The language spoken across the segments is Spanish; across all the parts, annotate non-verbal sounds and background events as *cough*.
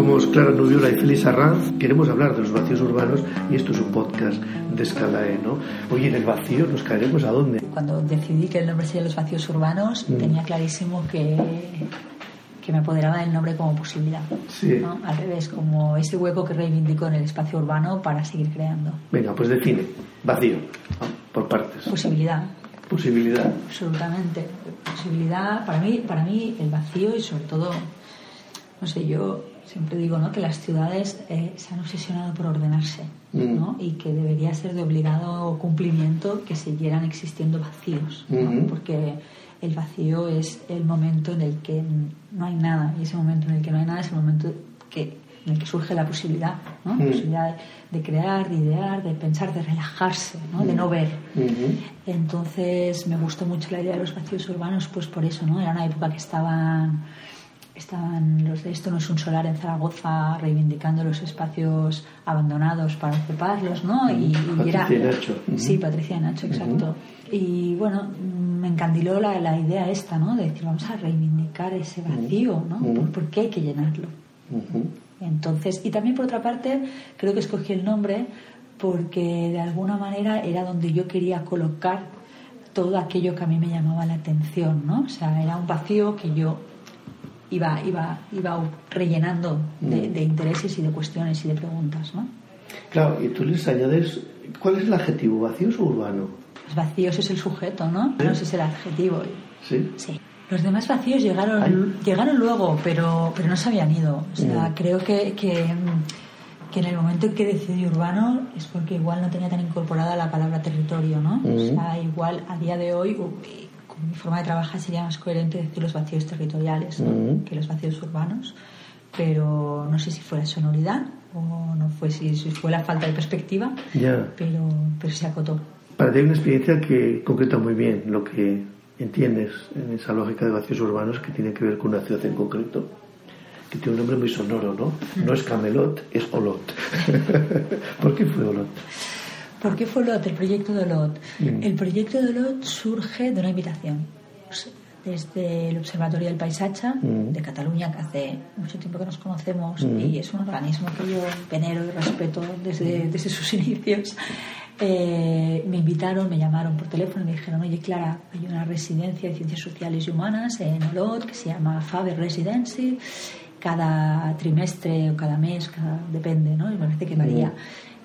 Somos Clara Nubiola y Félix Arranz. Queremos hablar de los vacíos urbanos y esto es un podcast de escala E, ¿no? Oye, en el vacío nos caeremos a dónde? Cuando decidí que el nombre sería Los Vacíos Urbanos, Mm. tenía clarísimo que, que me apoderaba del nombre como posibilidad. Sí. ¿no? Al revés, como ese hueco que reivindico en el espacio urbano para seguir creando. Venga, pues define. Vacío, por partes. Posibilidad, Posibilidad. absolutamente. Posibilidad, para mí, para mí el vacío y sobre todo, no sé, yo siempre digo ¿no? que las ciudades eh, se han obsesionado por ordenarse Mm. ¿no? y que debería ser de obligado cumplimiento que siguieran existiendo vacíos, ¿no? Ujú. porque el vacío es el momento en el que no hay nada y ese momento en el que no hay nada es el momento que, en el que surge la posibilidad, ¿no? La Mm. posibilidad de, de crear, de idear, de pensar, de relajarse, ¿no? de no ver. Ujú. Entonces me gustó mucho la idea de los vacíos urbanos, pues por eso, ¿no? Era una época que estaban, estaban los de esto no es un solar en Zaragoza reivindicando los espacios abandonados para ocuparlos, ¿no? Y, y Patricia era, y Nacho. Ujú. Sí, Patricia y Nacho, exacto. Y bueno, me encandiló la, la idea esta, ¿no? De decir, vamos a reivindicar ese vacío, ¿no? Ujú. ¿Por, por qué hay que llenarlo? Entonces, y también por otra parte, creo que escogí el nombre porque de alguna manera era donde yo quería colocar todo aquello que a mí me llamaba la atención, ¿no? O sea, era un vacío que yo iba, iba, iba rellenando de, Mm. de intereses y de cuestiones y de preguntas, ¿no? Claro, y tú les añades. ¿Cuál es el adjetivo? ¿Vacíos o urbano? Los vacíos es el sujeto, ¿no? No ese es el adjetivo. ¿Sí? Sí. Los demás vacíos llegaron, llegaron luego, pero, pero no se habían ido. O sea, Mm. creo que, que, que en el momento en que decidí urbano es porque igual no tenía tan incorporada la palabra territorio, ¿no? O Mm. sea, igual a día de hoy, mi forma de trabajar sería más coherente decir los vacíos territoriales ¿no? Mm. que los vacíos urbanos. Pero no sé si fue la sonoridad o no fue si, si fue la falta de perspectiva, Ya. pero, pero se acotó. Para ti hay una experiencia que concreta muy bien lo que entiendes en esa lógica de vacíos urbanos que tiene que ver con una ciudad en concreto, que tiene un nombre muy sonoro, ¿no? No es Camelot, es Olot. *laughs* ¿Por qué fue Olot? ¿Por qué fue Olot, el proyecto de Olot? Mm. El proyecto de Olot surge de una invitación. Pues, Desde el Observatorio del Paisacha Mm. de Cataluña, que hace mucho tiempo que nos conocemos Mm. y es un organismo que yo venero y respeto desde, desde sus *laughs* inicios, eh, me invitaron, me llamaron por teléfono y me dijeron, oye Clara, hay una residencia de ciencias sociales y humanas en Olot que se llama Faber Residency. Cada trimestre o cada mes, cada, depende, ¿no? Me parece que varía.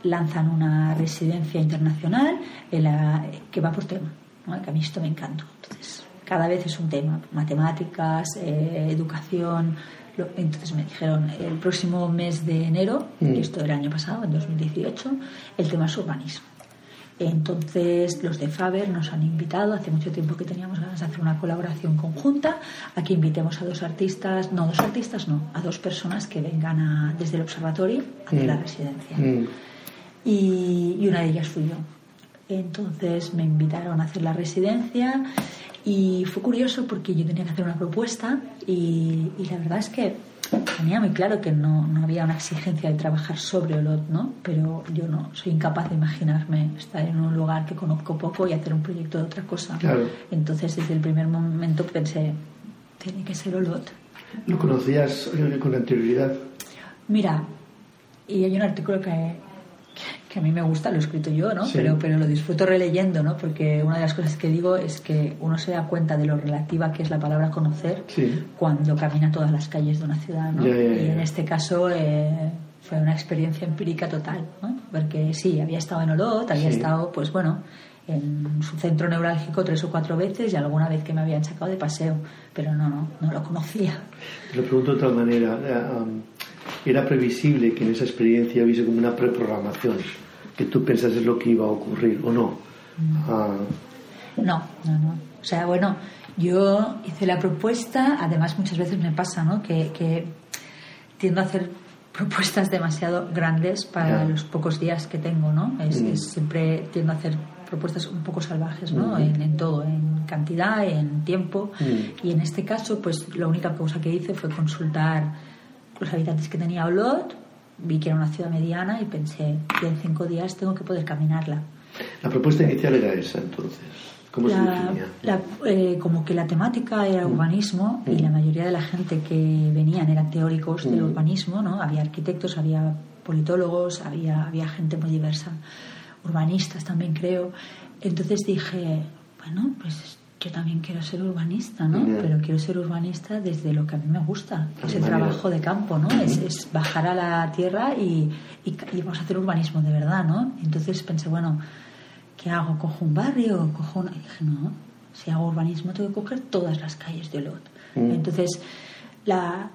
Lanzan una residencia internacional en la- que va por tema, ¿no? que a mí esto me encanta. Entonces, cada vez es un tema, matemáticas, eh, educación. Lo- Entonces me dijeron, el próximo mes de enero, Mm. esto era el año pasado, en 2018, el tema es urbanismo. Entonces los de Faber nos han invitado, hace mucho tiempo que teníamos ganas de hacer una colaboración conjunta, a que invitemos a dos artistas, no dos artistas, no, a dos personas que vengan a- desde el observatorio a hacer Mm. la residencia. Mm. Y, y una de ellas fui yo. Entonces me invitaron a hacer la residencia y fue curioso porque yo tenía que hacer una propuesta y, y la verdad es que tenía muy claro que no, no había una exigencia de trabajar sobre Olot, ¿no? Pero yo no soy incapaz de imaginarme estar en un lugar que conozco poco y hacer un proyecto de otra cosa. Claro. Entonces desde el primer momento pensé, tiene que ser Olot. ¿Lo conocías con anterioridad? Mira, y hay un artículo que, que a mí me gusta, lo he escrito yo, ¿no? Sí. Pero, pero lo disfruto releyendo, ¿no? Porque una de las cosas que digo es que uno se da cuenta de lo relativa que es la palabra conocer Sí. cuando camina todas las calles de una ciudad, ¿no? Y en este caso eh, fue una experiencia empírica total, ¿no? Porque sí, había estado en Olot, había Sí. estado, pues bueno, en su centro neurálgico tres o cuatro veces y alguna vez que me habían sacado de paseo, pero no, no, no lo conocía. Te lo pregunto de otra manera. eh, um, ¿Era previsible que en esa experiencia hubiese como una preprogramación? Que tú pensases lo que iba a ocurrir o no? Ah, No, no, no. O sea, bueno, yo hice la propuesta, además muchas veces me pasa, ¿no? Que, que tiendo a hacer propuestas demasiado grandes para los pocos días que tengo, ¿no? Es, Mm. es- siempre tiendo a hacer propuestas un poco salvajes, ¿no? En, en todo, en cantidad, en tiempo. Mm. Y en este caso, pues la única cosa que hice fue consultar los habitantes que tenía Olot, vi que era una ciudad mediana y pensé que en cinco días tengo que poder caminarla. la propuesta inicial era esa, entonces. ¿Cómo se La- definía? la- eh, como que la temática era urbanismo y la mayoría de la gente que venían eran teóricos del Mm. urbanismo, ¿no? Había arquitectos, había politólogos, había, había gente muy diversa, urbanistas también creo. Entonces dije, bueno, pues yo también quiero ser urbanista, ¿no? Pero quiero ser urbanista desde lo que a mí me gusta, que es el trabajo de campo, ¿no? Es, es bajar a la tierra y, y, y vamos a hacer urbanismo de verdad, ¿no? Entonces pensé, bueno, ¿qué hago? ¿Cojo un barrio? ¿Cojo una...? Y dije, no, si hago urbanismo tengo que coger todas las calles de Olot. Mm. Entonces, la,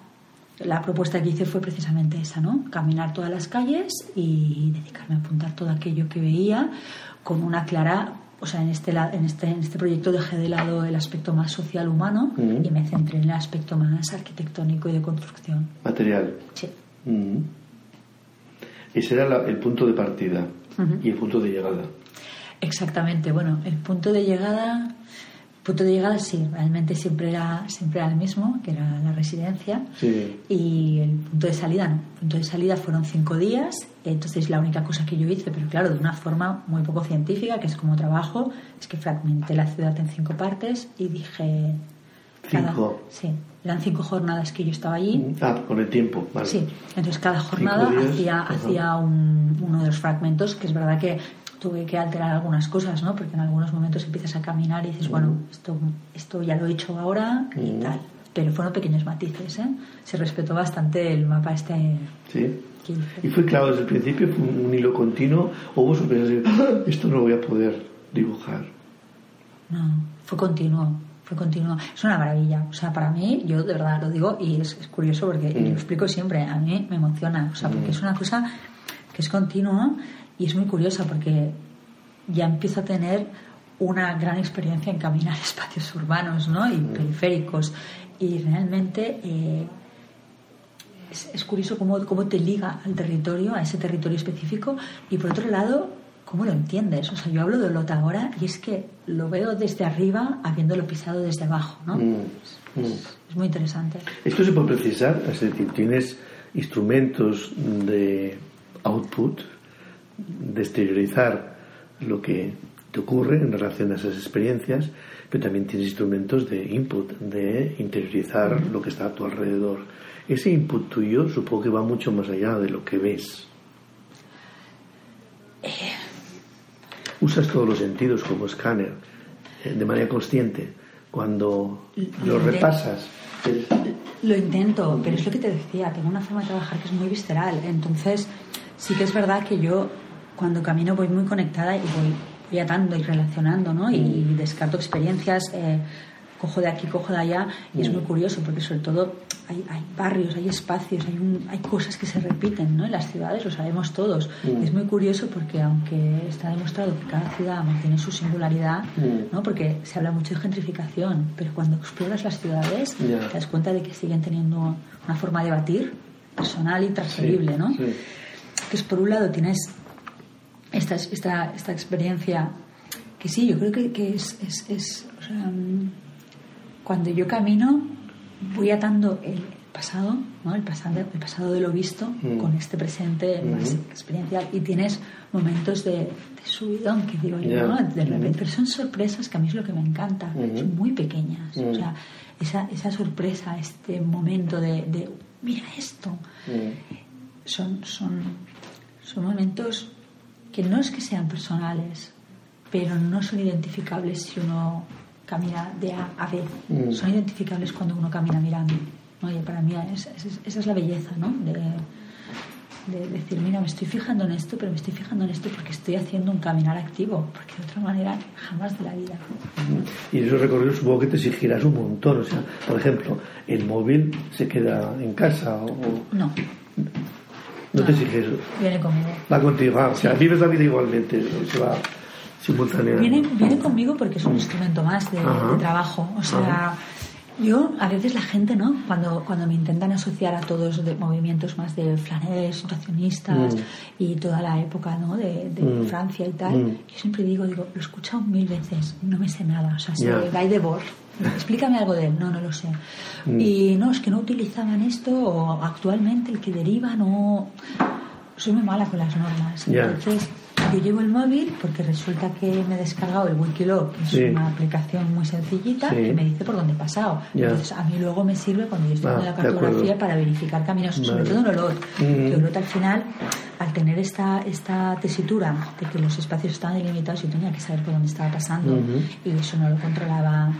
la propuesta que hice fue precisamente esa, ¿no? Caminar todas las calles y dedicarme a apuntar todo aquello que veía con una clara... O sea, en este, en, este, en este proyecto dejé de lado el aspecto más social humano y me centré en el aspecto más arquitectónico y de construcción. Material. Sí. Mm. Ese era la- el punto de partida y el punto de llegada. Exactamente, bueno, el punto de llegada, punto de llegada sí, realmente siempre era, siempre era el mismo, que era la residencia, Sí. y el punto de salida no. El punto de salida fueron cinco días, entonces la única cosa que yo hice, pero claro, de una forma muy poco científica, que es como trabajo, es que fragmenté la ciudad en cinco partes y dije... cada- Cinco. sí, eran cinco jornadas que yo estaba allí. Ah, con el tiempo. Vale. Sí, entonces cada jornada días, hacía, ajá. hacía un- uno de los fragmentos, que es verdad que tuve que alterar algunas cosas, ¿no? Porque en algunos momentos empiezas a caminar y dices, bueno, esto, esto ya lo he hecho ahora y Mm. tal. Pero fueron pequeños matices, ¿eh? Se respetó bastante el mapa este Sí. que hice. Y fue claro desde el principio, fue un, hilo continuo, o de, "Ah, esto no lo voy a poder dibujar. No, fue continuo, fue continuo. Es una maravilla. O sea, para mí, yo de verdad lo digo y es, es curioso porque y lo explico siempre, a mí me emociona. O sea, porque es una cosa que es continua y es muy curiosa porque ya empiezo a tener una gran experiencia en caminar *laughs* espacios urbanos ¿no? y periféricos. Y realmente eh, es, es curioso cómo, cómo te liga al territorio, a ese territorio específico, y por otro lado, cómo lo entiendes. O sea, yo hablo de Olot ahora y es que lo veo desde arriba habiéndolo pisado desde abajo, ¿no? Mm, mm. Es muy interesante. Esto se puede precisar, es decir, tienes instrumentos de output, de exteriorizar lo que te ocurre en relación a esas experiencias, pero también tienes instrumentos de input, de interiorizar lo que está a tu alrededor. Ese input tuyo supongo que va mucho más allá de lo que ves. Usas todos los sentidos como escáner, eh, de manera consciente. Cuando lo repasas, Lo intento, pero es lo que te decía, tengo una forma de trabajar que es muy visceral. Entonces, sí que es verdad que yo cuando camino voy muy conectada y voy, voy atando y relacionando, ¿no? Y, descarto experiencias, eh, cojo de aquí, cojo de allá, y es muy curioso porque sobre todo hay, hay barrios, hay espacios, hay, un- hay cosas que se repiten, ¿no? En las ciudades, lo sabemos todos. Y es muy curioso porque aunque está demostrado que cada ciudad mantiene su singularidad, Mm. ¿no? Porque se habla mucho de gentrificación, pero cuando exploras las ciudades te das cuenta de que siguen teniendo una forma de batir personal y transferible, ¿no? sí. Entonces, por un lado tienes esta, esta, esta experiencia que sí, yo creo que, que es, es, es, o sea, mm, cuando yo camino voy atando el pasado, ¿no? el, pasado el pasado de lo visto Mm. con este presente más experiencial y tienes momentos de, de subidón, que digo yo, de repente, Mm. pero son sorpresas que a mí es lo que me encanta, Mm. son muy pequeñas, o Mm. sea, esa, esa sorpresa, este momento de, de mira esto, Mm. son, son, son momentos que no es que sean personales, pero no son identificables si uno camina de A a B. Mm. Son identificables cuando uno camina mirando. ¿no? Y para mí es- es- esa es la belleza, ¿no? De, de decir, mira, me estoy fijando en esto, pero me estoy fijando en esto porque estoy haciendo un caminar activo, porque de otra manera jamás de la vida. Y esos recorridos supongo que te exigirás un montón. O sea, por ejemplo, el móvil se queda en casa o o No, no te exiges. viene conmigo. Va contigo, ah, o sea, vives la vida igualmente, se va simultáneamente. Viene, viene conmigo porque es un instrumento más de trabajo. O sea, yo, a veces la gente, ¿no? Cuando, cuando me intentan asociar a todos de movimientos más de flanés, situacionistas Mm. y toda la época, ¿no? De, de Mm. Francia y tal, Mm. yo siempre digo, digo, lo he escuchado mil veces, no me sé nada. O sea, sé Ya. Guy Debord. Explícame algo de él, no, no lo sé. Y no, es que no utilizaban esto, o actualmente el que deriva no. Soy muy mala con las normas. Entonces, yo llevo el móvil porque resulta que me he descargado el Wikiloc, que es Sí. una aplicación muy sencillita, Sí. que me dice por dónde he pasado. Ya. Entonces, a mí luego me sirve cuando yo estoy Ah, en la cartografía para verificar caminos, sobre Vale. todo en Olot. Mm. Que Olot al final, al tener esta, esta tesitura de que los espacios estaban delimitados, yo tenía que saber por dónde estaba pasando y eso no lo controlaba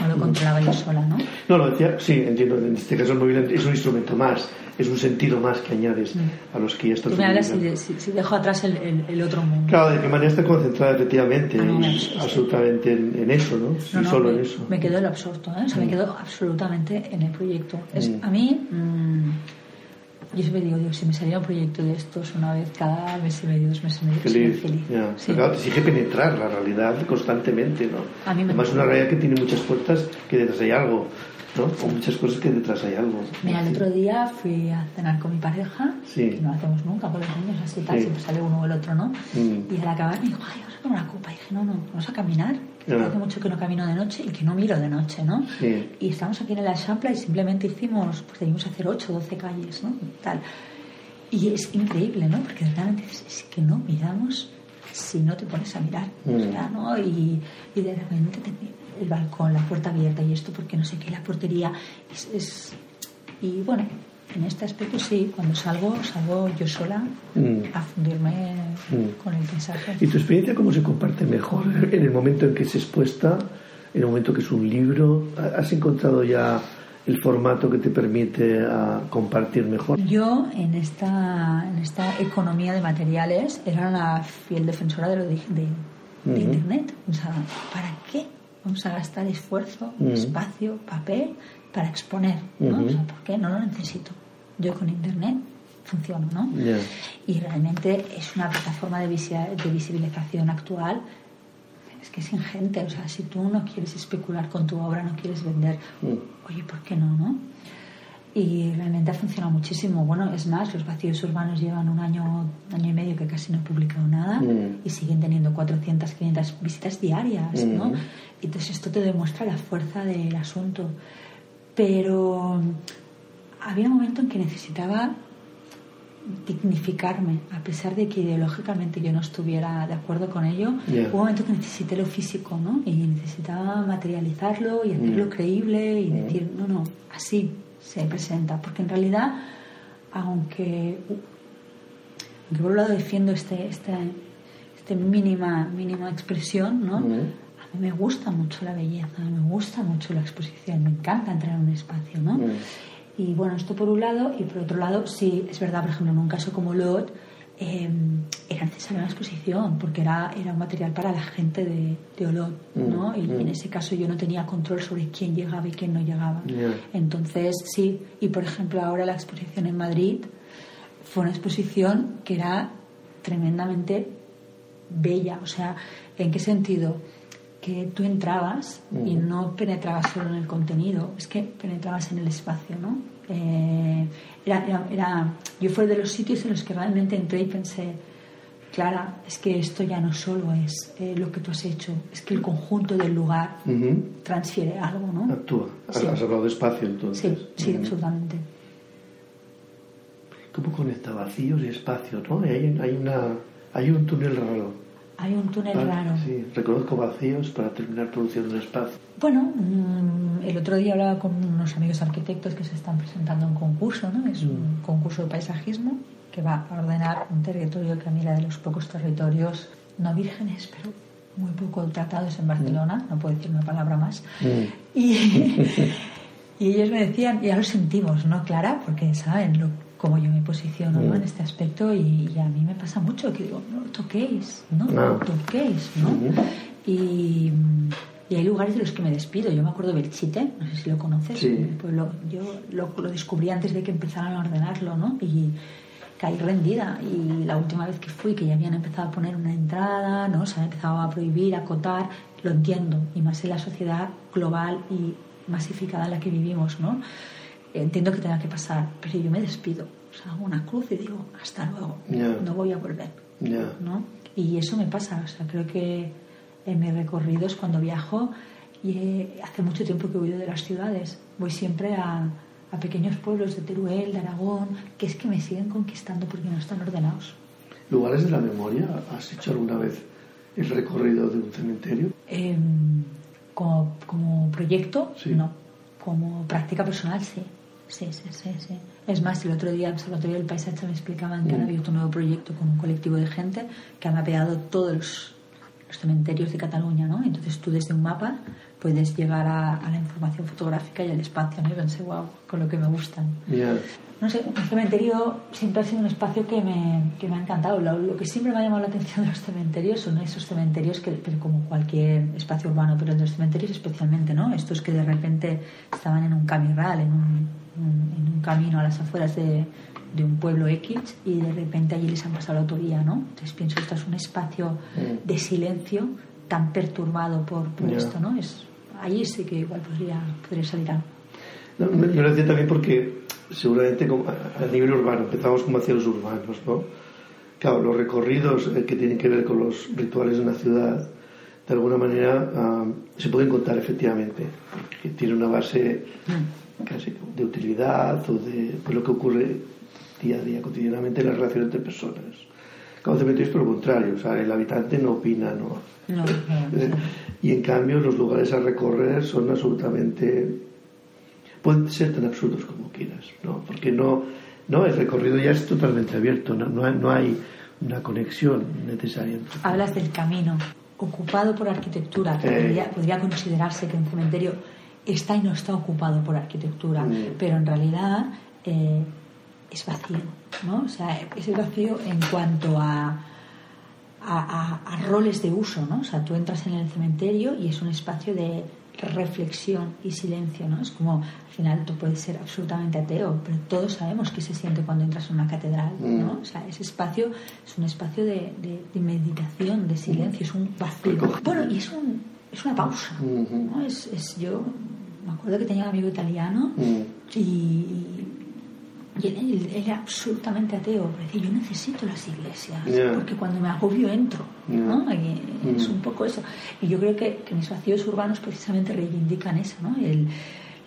no lo controlaba yo sola, ¿no? No, lo decía, sí, entiendo. En este caso el móvil es un instrumento más, es un sentido más que añades a los que ya estás Tú me hablas si, si- dejo atrás el, el- el otro mundo. Claro, de qué manera está concentrada efectivamente Ah, no, es- absolutamente en, en eso, ¿no? No, y no, solo me, en eso. me quedo en lo absorto, ¿eh? O sea, me Mm. quedo absolutamente en el proyecto. Es, Mm. A mí, mm, yo siempre digo, digo, si me saliera un proyecto de estos una vez cada mes y medio, dos meses y medio, Feliz, feliz. ya. Sí. Claro, te exige penetrar la realidad constantemente, ¿no? A mí me- Además, una realidad que tiene muchas puertas que detrás hay algo, ¿no? O muchas cosas que detrás hay algo. Mira, el otro día fui a cenar con mi pareja, Sí. que no lo hacemos nunca con los niños, así tal, Sí. siempre sale uno o el otro, ¿no? Mm. Y al acabar me dijo, ay, vamos a tomar una copa. Y dije, no, no, vamos a caminar. Ya. Hace mucho que no camino de noche y que no miro de noche, ¿no? Sí. Y estamos aquí en el Champla y simplemente hicimos, pues debimos hacer 8 o 12 calles, ¿no? Y tal. Y es increíble, ¿no? Porque realmente es, que no miramos si no te pones a mirar. O Mm. sea, ¿no? Y, y de repente te- el balcón, la puerta abierta y esto porque no sé qué, la portería. Es, es- Y bueno, en este aspecto sí, cuando salgo, salgo yo sola Mm. a fundirme Mm. con el paisaje. ¿Y tu experiencia cómo se comparte mejor? En el momento en que es expuesta, en el momento que es un libro, ¿has encontrado ya el formato que te permite ah, compartir mejor? Yo en esta, en esta economía de materiales era la fiel defensora de lo de, de- de Ujú. Internet. O sea, ¿para qué vamos a gastar esfuerzo, espacio, papel para exponer? ¿no? O sea, ¿por qué? No lo necesito. Yo con Internet funciono, ¿no? Y realmente es una plataforma de, visi- de visibilización actual. Es que es ingente, o sea, si tú no quieres especular con tu obra, no quieres vender, Mm. oye, ¿por qué no, no? Y realmente ha funcionado muchísimo. Bueno, es más, los vacíos urbanos llevan un año, año y medio que casi no he publicado nada Mm. y siguen teniendo 400, 500 visitas diarias, ¿no? Mm. Y entonces esto te demuestra la fuerza del asunto. Pero había un momento en que necesitaba dignificarme, a pesar de que ideológicamente yo no estuviera de acuerdo con ello, hubo un momento que necesité lo físico, ¿no? Y necesitaba materializarlo y hacerlo Mm. creíble y Mm. decir, no, no, así se presenta. Porque en realidad, aunque, aunque por un lado defiendo este, este, este mínima, mínima expresión, ¿no? A mí me gusta mucho la belleza, me gusta mucho la exposición, me encanta entrar en un espacio, ¿no? Y bueno, esto por un lado, y por otro lado, sí, es verdad, por ejemplo, en un caso como Lot, eh, era necesaria una exposición, porque era, era un material para la gente de, de Olot, ¿no? Mm, Y mm. en ese caso yo no tenía control sobre quién llegaba y quién no llegaba. Entonces, sí, y por ejemplo, ahora la exposición en Madrid fue una exposición que era tremendamente bella. O sea, ¿en qué sentido? Que tú entrabas y Ujú. no penetrabas solo en el contenido, es que penetrabas en el espacio, ¿no? Eh, era, era- era- yo fue de los sitios en los que realmente entré y pensé, Clara, es que esto ya no solo es eh, lo que tú has hecho, es que el conjunto del lugar Ujú. transfiere algo, ¿no? Actúa. Has, Sí. has hablado de espacio entonces. Sí, sí, Ujú. absolutamente. ¿Cómo conecta vacíos y espacio, no? Hay, hay, una, hay un túnel raro. Hay un túnel Ah, raro. Sí, reconozco vacíos para terminar produciendo un espacio. Bueno, mm, el otro día hablaba con unos amigos arquitectos que se están presentando a un concurso, ¿no? Es un concurso de paisajismo que va a ordenar un territorio que a mí era de los pocos territorios no vírgenes, pero muy poco tratados en Barcelona, no puedo decir una palabra más. Mm. Y, *laughs* y ellos me decían, ya lo sentimos, ¿no, Clara? Porque saben lo, cómo yo me posiciono ¿no? Mm. en este aspecto y, y a mí me pasa mucho que digo, no lo toquéis, no lo Ah. toquéis, ¿no? Y, y hay lugares de los que me despido. Yo me acuerdo de Belchite, no sé si lo conoces. Sí. Pues lo- yo lo, lo descubrí antes de que empezaran a ordenarlo, ¿no? Y caí rendida. Y la última vez que fui, que ya habían empezado a poner una entrada, ¿no? Se han empezado a prohibir, a acotar, lo entiendo. Y más en la sociedad global y masificada en la que vivimos, ¿no? Entiendo que tenga que pasar, pero yo me despido. O sea, hago una cruz y digo, hasta luego, Ya. no voy a volver. Ya. ¿no? Y eso me pasa, o sea, creo que en mis recorridos cuando viajo, y eh, hace mucho tiempo que huido de las ciudades, voy siempre a, a pequeños pueblos de Teruel, de Aragón, que es que me siguen conquistando porque no están ordenados. ¿Lugares de la memoria? ¿Has hecho alguna vez el recorrido de un cementerio? Em, como, como proyecto, Sí. no. Como práctica personal, sí. Sí, sí, sí, sí. Es más, el otro día en Observatorio del Paisaje me explicaban que han Mm. abierto un nuevo proyecto con un colectivo de gente que han mapeado todos los, los cementerios de Cataluña, ¿no? Entonces tú desde un mapa puedes llegar a, a la información fotográfica y al espacio, ¿no? Y pensé, wow, con lo que me gustan. Ya. No sé, un cementerio siempre ha sido un espacio que me, que me ha encantado. Lo, lo que siempre me ha llamado la atención de los cementerios son esos cementerios que, pero como cualquier espacio urbano, pero en los cementerios especialmente, ¿no? Estos que de repente estaban en un camirral, en un, un- en un camino a las afueras de, de un pueblo X y de repente allí les han pasado la autovía, ¿no? Entonces pienso, esto es un espacio Mm. de silencio tan perturbado por, por Ya. esto, ¿no? Es, allí sí que igual podría, podría salir algo. No, yo lo decía también porque seguramente a nivel urbano, empezamos como hacia los urbanos, ¿no? Claro, los recorridos eh, que tienen que ver con los rituales de una ciudad, de alguna manera ah, se pueden contar efectivamente, porque tiene una base casi de utilidad o de pues, lo que ocurre día a día, cotidianamente en la relación entre personas. Cementerio es por lo contrario, o sea, el habitante no opina, no, No, no, *laughs* no. y en cambio los lugares a recorrer son absolutamente pueden ser tan absurdos como quieras no porque no no el recorrido ya es totalmente abierto no, hay, no hay una conexión necesaria Hablas del camino ocupado por arquitectura. que Eh. podría, podría considerarse que un cementerio está y no está ocupado por arquitectura, Mm. pero en realidad eh, es vacío, ¿no? O sea, es el vacío en cuanto a, a, a- a roles de uso, ¿no? O sea, tú entras en el cementerio y es un espacio de reflexión y silencio, ¿no? Es como, al final tú puedes ser absolutamente ateo, pero todos sabemos qué se siente cuando entras en una catedral, ¿no? Mm. O sea, ese espacio es un espacio de, de- de meditación, de silencio, es un vacío. Bueno, y es, un, es una pausa. ¿no? Es, es- yo me acuerdo que tenía un amigo italiano Mm. y, y él, él era absolutamente ateo. Decía, yo necesito las iglesias, Ya. porque cuando me agobio entro. ¿no? Y Es Mm. un poco eso. Y yo creo que, que mis vacíos urbanos precisamente reivindican eso, ¿no? El-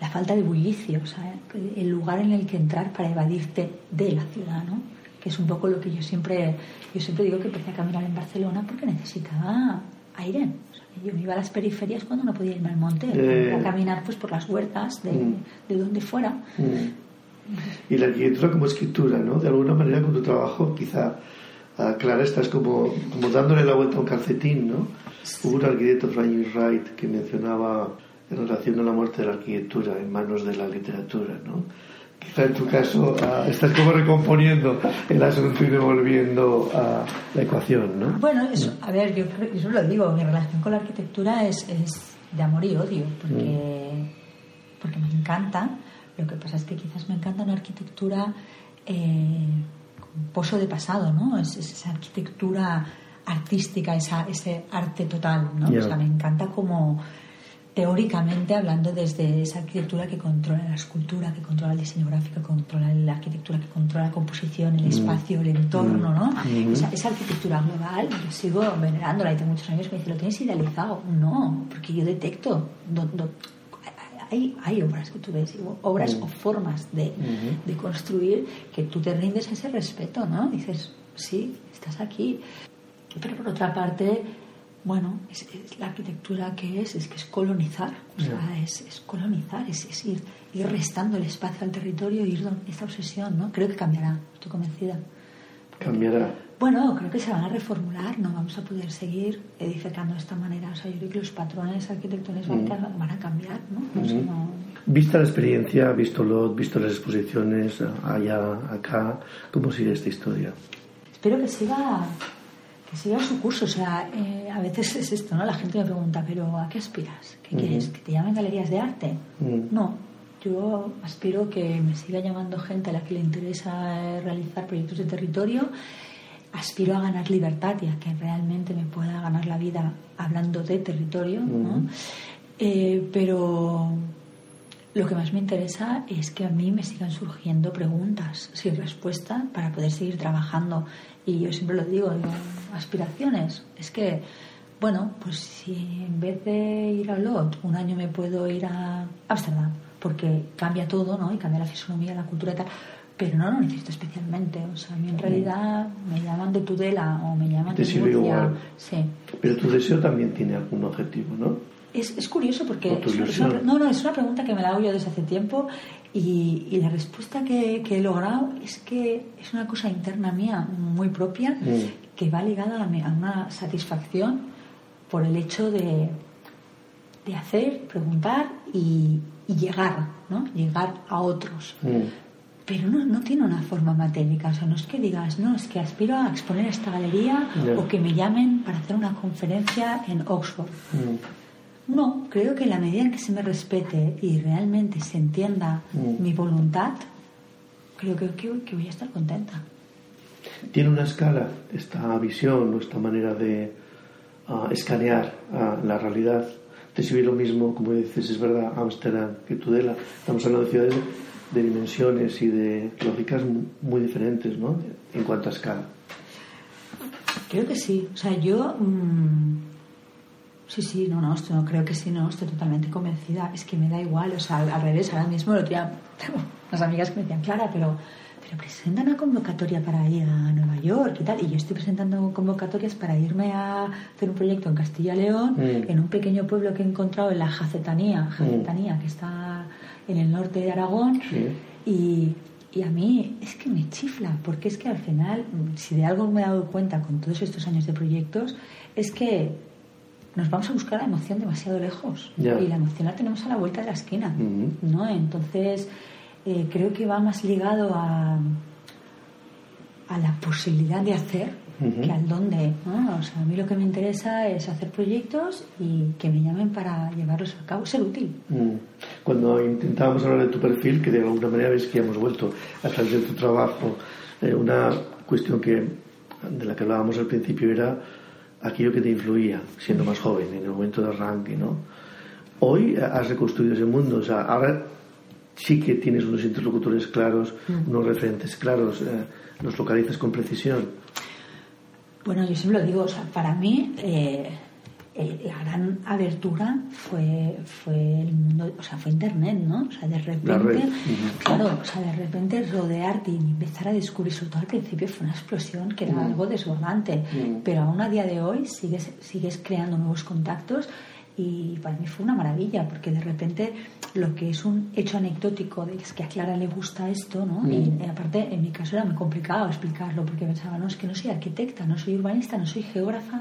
la falta de bullicio, o sea, el lugar en el que entrar para evadirte de la ciudad, ¿no? que es un poco lo que yo siempre, yo siempre digo que empecé a caminar en Barcelona porque necesitaba aire. O sea, yo me iba a las periferias cuando no podía irme al monte, Eh. a caminar pues por las huertas de, Mm. de donde fuera. Mm. Y la arquitectura como escritura no de alguna manera con tu trabajo quizá Clara estás como como dándole la vuelta a un calcetín no hubo un arquitecto Frank Wright que mencionaba en relación a la muerte de la arquitectura en manos de la literatura no quizá en tu caso ah, estás como recomponiendo el asunto y devolviendo a la ecuación no Bueno, eso, a ver, yo eso lo digo, mi relación con la arquitectura es, es de amor y odio, porque, porque me encanta. Lo que pasa es que quizás me encanta una arquitectura eh, con pozo de pasado, ¿no? Es, es esa arquitectura artística, esa, ese arte total, ¿no? O sea, me encanta como teóricamente hablando desde esa arquitectura que controla la escultura, que controla el diseño gráfico, que controla la arquitectura, que controla la composición, el espacio, el entorno, ¿no? Mm. Esa, esa arquitectura global, yo sigo venerándola y tengo muchos amigos que me dicen, ¿lo tienes idealizado? No, porque yo detecto, do- do- hay, hay obras que tú ves, obras Mm. o formas de, Ujú. de construir que tú te rindes a ese respeto, ¿no? Dices, sí, estás aquí. Pero por otra parte, bueno, es, es la arquitectura que es, es que es colonizar, o sea, es, es colonizar, es, es ir, ir restando el espacio al territorio, ir esta obsesión, ¿no? Creo que cambiará, estoy convencida. cambiará Bueno, creo que se van a reformular, no vamos a poder seguir edificando de esta manera. O sea, yo creo que los patrones arquitectónicos van, a- van a cambiar, ¿no? No sé, no- Vista la experiencia, visto lo, visto las exposiciones allá, acá, ¿cómo sigue esta historia? Espero que siga, que siga su curso. O sea, eh, a veces es esto, ¿no? La gente me pregunta, ¿pero a qué aspiras? ¿Qué quieres? ¿Que te llamen galerías de arte? Mm. No. Yo aspiro que me siga llamando gente a la que le interesa realizar proyectos de territorio. Aspiro a ganar libertad y a que realmente me pueda ganar la vida hablando de territorio, ¿no? Eh, pero lo que más me interesa es que a mí me sigan surgiendo preguntas sin respuesta para poder seguir trabajando. Y yo siempre lo digo, digo, aspiraciones. Es que, bueno, pues si en vez de ir a Lot, un año me puedo ir a Ámsterdam, porque cambia todo, ¿no? Y cambia la fisonomía, la cultura y tal. Pero no lo necesito especialmente. O sea, a mí en realidad me llaman de Tudela o me llaman Te de sirve Murcia. igual. Sí. Pero tu deseo también tiene algún objetivo, ¿no? Es, es curioso porque es, una- es una, no, no, es una pregunta que me la hago yo desde hace tiempo y, y la respuesta que, que he logrado es que es una cosa interna mía muy propia Mm. que va ligada a, mi- a una satisfacción por el hecho de, de hacer, preguntar y, y llegar, ¿no? Llegar a otros. Mm. Pero no, no tiene una forma matérica, o sea, no es que digas, no, es que aspiro a exponer esta galería o que me llamen para hacer una conferencia en Oxford. Mm. No, creo que en la medida en que se me respete y realmente se entienda Mm. mi voluntad, creo que, que- que voy a estar contenta. ¿Tiene una escala esta visión o esta manera de ah, escanear ah, la realidad? ¿Te sirve lo mismo, como dices, es verdad, Ámsterdam que Tudela? Estamos hablando de ciudades de dimensiones y de lógicas mu- muy diferentes, ¿no? En cuanto a escala. Creo que sí. O sea, yo. mm, sí, sí, no, no, esto no creo que sí, no, estoy totalmente convencida. Es que me da igual, o sea, al, al revés, ahora mismo lo tengo tengo unas amigas que me decían, Clara, pero, pero presenta una convocatoria para ir a Nueva York y tal. Y yo estoy presentando convocatorias para irme a hacer un proyecto en Castilla y León, Mm. en un pequeño pueblo que he encontrado en la Jacetanía, Jacetanía, que está en el norte de Aragón. Sí. Y, y a mí es que me chifla, porque es que al final, si de algo me he dado cuenta con todos estos años de proyectos, es que nos vamos a buscar la emoción demasiado lejos. Y la emoción la tenemos a la vuelta de la esquina. ¿no? Entonces, eh, creo que va más ligado a, a la posibilidad de hacer Ujú. que al dónde. ¿no? O sea, a mí lo que me interesa es hacer proyectos y que me llamen para llevarlos a cabo, ser útil. Mm. Cuando intentábamos hablar de tu perfil, que de alguna manera ves que hemos vuelto a través de tu trabajo, eh, una cuestión que de la que hablábamos al principio era aquello que te influía siendo más joven, en el momento de arranque, ¿no? Hoy has reconstruido ese mundo, o sea, ahora sí que tienes unos interlocutores claros, unos referentes claros, eh, los localizas con precisión. Bueno, yo siempre lo digo, o sea, para mí eh, la gran abertura fue, fue el mundo, o sea, fue Internet, ¿no? O sea, de repente, claro, o sea, de repente rodearte y empezar a descubrir, sobre todo al principio fue una explosión que era algo desbordante, Mm. pero aún a día de hoy sigues, sigues creando nuevos contactos y para mí fue una maravilla porque de repente lo que es un hecho anecdótico de es que a Clara le gusta esto, ¿no? Mm. Y, eh, aparte en mi caso era muy complicado explicarlo porque pensaba, no, es que no soy arquitecta, no soy urbanista, no soy geógrafa,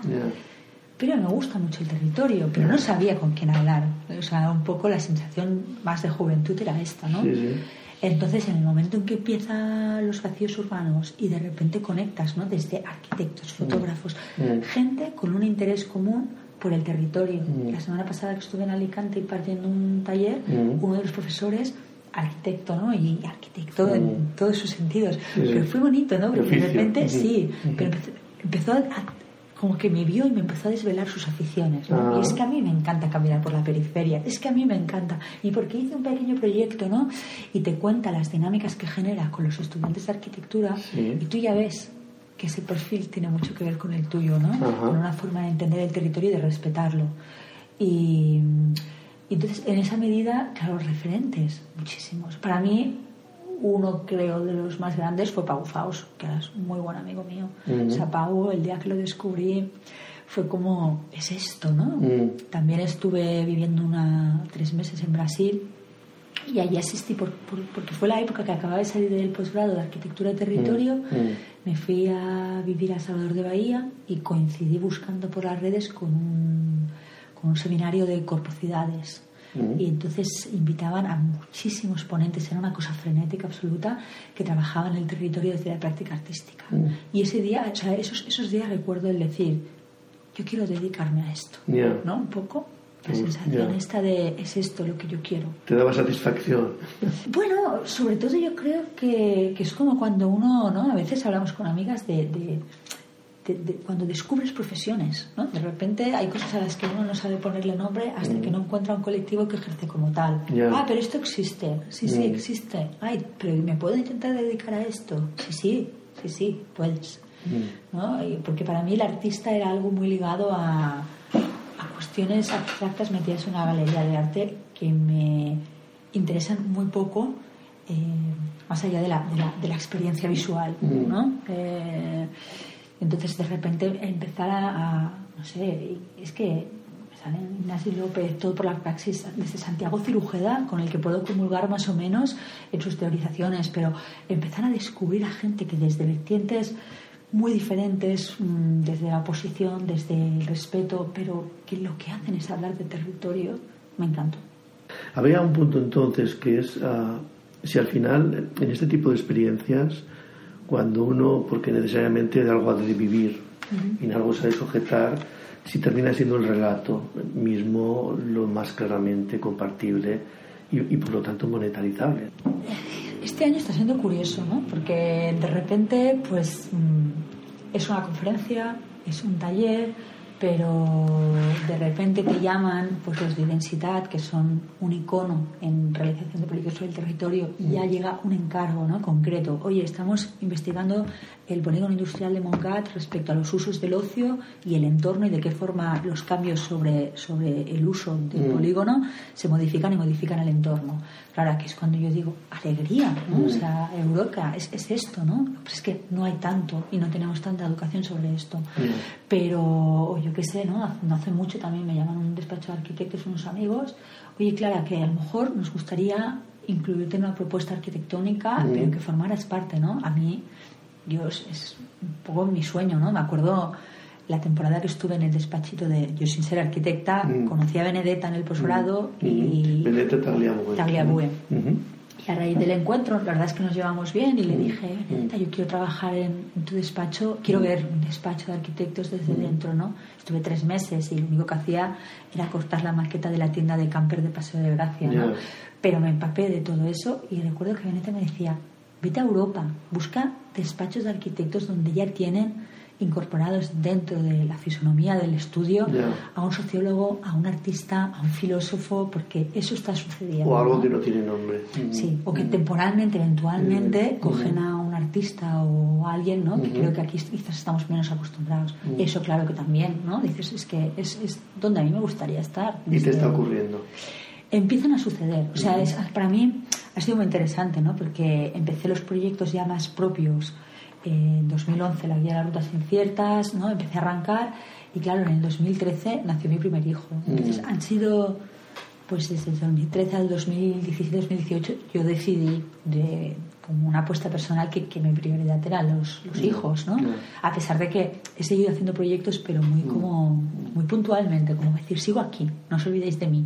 pero me gusta mucho el territorio, pero no sabía con quién hablar. O sea, un poco la sensación más de juventud era esta, ¿no? Sí, sí. Entonces, en el momento en que empiezan los vacíos urbanos y de repente conectas, ¿no? Desde arquitectos, fotógrafos, Mm. gente con un interés común por el territorio. Mm. La semana pasada que estuve en Alicante impartiendo un taller, Mm. uno de los profesores arquitecto, ¿no? Y arquitecto en Mm. todos sus sentidos. Sí. Pero fue bonito, ¿no? Porque de repente, sí, pero empezó, empezó a, a- como que me vio y me empezó a desvelar sus aficiones. ¿no? Ah. Y es que a mí me encanta caminar por la periferia, es que a mí me encanta. Y porque hice un pequeño proyecto, ¿no? Y te cuenta las dinámicas que genera con los estudiantes de arquitectura Sí. y tú ya ves que ese perfil tiene mucho que ver con el tuyo, ¿no? Ajá. Con una forma de entender el territorio y de respetarlo. Y, y entonces, en esa medida, claro, referentes, muchísimos. Para mí, uno creo de los más grandes fue Pau Faus, que es un muy buen amigo mío. Ujú. O sea, Pau, el día que lo descubrí, fue como, es esto, ¿no? También estuve viviendo una, tres meses en Brasil y allí asistí por- por- porque fue la época que acababa de salir del posgrado de arquitectura de territorio. Mm, mm. Me fui a vivir a Salvador de Bahía y coincidí buscando por las redes con un, con un seminario de corpocidades. Mm. Y entonces invitaban a muchísimos ponentes, era una cosa frenética absoluta, que trabajaban en el territorio desde la práctica artística. Mm. Y ese día, o sea, esos, esos días recuerdo el decir, yo quiero dedicarme a esto, Ya. ¿no? Un poco la Mm, sensación ya. esta de, es esto lo que yo quiero. Te daba satisfacción. *laughs* Bueno, sobre todo yo creo que, que es como cuando uno, ¿no? A veces hablamos con amigas de, de- de- de cuando descubres profesiones, ¿no? De repente hay cosas a las que uno no sabe ponerle nombre hasta que no encuentra un colectivo que ejerce como tal. Ah, pero esto existe. Sí, sí, Mm. existe. Ay, pero ¿me puedo intentar dedicar a esto? Sí, sí, sí, sí, puedes. Mm. ¿no? Porque para mí el artista era algo muy ligado a cuestiones abstractas metidas en una galería de arte que me interesan muy poco eh, más allá de la, de la, experiencia visual, mm. ¿no? Eh, entonces, de repente, empezar a, no sé, es que sale Ignacio López, todo por la praxis desde Santiago Cirujeda, con el que puedo comulgar más o menos en sus teorizaciones, pero empezar a descubrir a gente que desde vertientes muy diferentes, mm, desde la oposición, desde el respeto, pero que lo que hacen es hablar de territorio, me encantó. Había un punto entonces que es ah, si al final, en este tipo de experiencias, cuando uno, porque necesariamente de algo ha de vivir y en algo se ha de sujetar, si termina siendo el relato mismo lo más claramente compartible y, y, por lo tanto monetarizable. *laughs* Este año está siendo curioso, ¿no? Porque de repente, pues mm, es una conferencia, es un taller, pero de repente te llaman pues los de densidad que son un icono en realización de políticas sobre el territorio y ya llega un encargo ¿no? concreto oye estamos investigando el polígono industrial de Montgat respecto a los usos del ocio y el entorno y de qué forma los cambios sobre, sobre el uso del mm. polígono se modifican y modifican el entorno. Claro, que es cuando yo digo alegría, ¿no? O mm. sea, Europa es, es, esto, ¿no? Pues es que no hay tanto y no tenemos tanta educación sobre esto. Mm. Pero, yo qué sé, ¿no? No hace mucho también me llaman un despacho de arquitectos unos amigos. Oye, Clara, que a lo mejor nos gustaría incluirte en una propuesta arquitectónica, pero que formaras parte, ¿no? A mí yo es, un poco mi sueño, ¿no? Me acuerdo la temporada que estuve en el despachito de yo sin ser arquitecta mm. conocí a Benedetta en el posgrado mm. y Benedetta Tagliabue, Tagliabue. Y a raíz del encuentro la verdad es que nos llevamos bien y le dije yo quiero trabajar en, tu despacho quiero ver un despacho de arquitectos desde dentro no estuve tres meses y lo único que hacía era cortar la maqueta de la tienda de camper de Paseo de Gracia ¿no? pero me empapé de todo eso y recuerdo que Benedetta me decía vete a Europa, busca despachos de arquitectos donde ya tienen incorporados dentro de la fisonomía del estudio a un sociólogo, a un artista, a un filósofo, porque eso está sucediendo. O algo que no tiene nombre. Sí, o que mm. temporalmente, eventualmente, mm. cogen a un artista o a alguien, ¿no? Que creo que aquí quizás estamos menos acostumbrados. Mm. Eso, claro que también, ¿no? Dices, es que es, es donde a mí me gustaría estar. ¿Y te está ocurriendo? Empiezan a suceder. O sea, es, para mí ha sido muy interesante, ¿no? Porque empecé los proyectos ya más propios en 2011, la guía de las rutas inciertas, ¿no? Empecé a arrancar y claro, en el 2013 nació mi primer hijo. Entonces mm. han sido, pues desde el 2013 al 2017-2018 yo decidí de, como una apuesta personal que, que mi prioridad eran los, los mm. hijos, ¿no? A pesar de que he seguido haciendo proyectos, pero muy mm. como muy puntualmente, como decir, sigo aquí, no os olvidéis de mí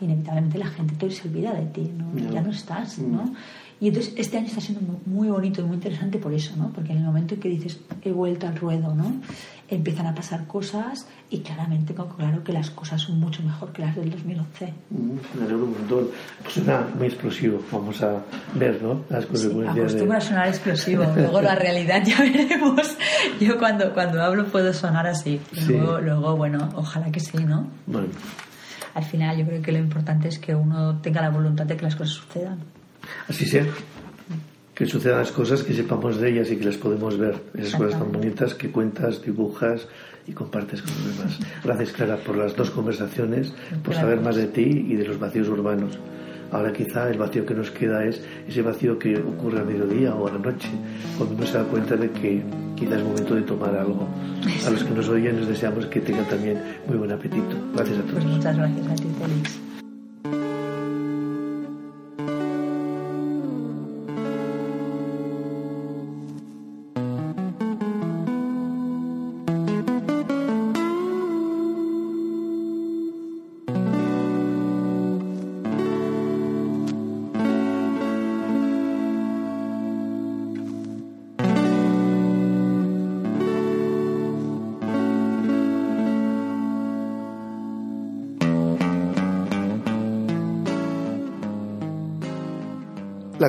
inevitablemente la gente se olvida de ti, ¿no? ya no estás, ¿no? Y entonces este año está siendo muy bonito y muy interesante por eso, ¿no? Porque en el momento en que dices he vuelto al ruedo, ¿no? Empiezan a pasar cosas y claramente, claro que las cosas son mucho mejor que las del 2011. Mm, me alegro un montón. Suena muy explosivo. Vamos a ver, ¿no? Las consecuencias. Sí, acostumbra a sonar explosivo. *laughs* Luego la realidad ya veremos. Yo cuando, cuando hablo puedo sonar así. Luego, luego, bueno, ojalá que sí, ¿no? Bueno al final yo creo que lo importante es que uno tenga la voluntad de que las cosas sucedan. Así sea. Que sucedan las cosas, que sepamos de ellas y que las podemos ver. Esas cosas tan bonitas que cuentas, dibujas y compartes con los demás. Gracias, Clara, por las dos conversaciones, por saber más de ti y de los vacíos urbanos. Ahora quizá el vacío que nos queda es ese vacío que ocurre al mediodía o a la noche, cuando uno se da cuenta de que quizá es momento de tomar algo. A los que nos oyen les deseamos que tengan también muy buen apetito. Gracias a todos. Pues muchas gracias a ti, Félix.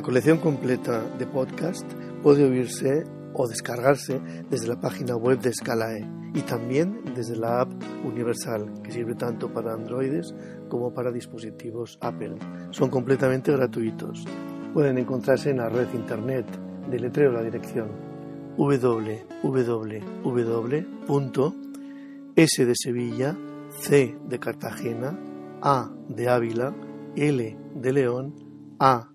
Colección completa de podcast puede oírse o descargarse desde la página web de Scalae y también desde la app Universal, que sirve tanto para androides como para dispositivos Apple. Son completamente gratuitos. Pueden encontrarse en la red internet de letreo la dirección www.s de Sevilla, C de Cartagena, A de Ávila, L de León, A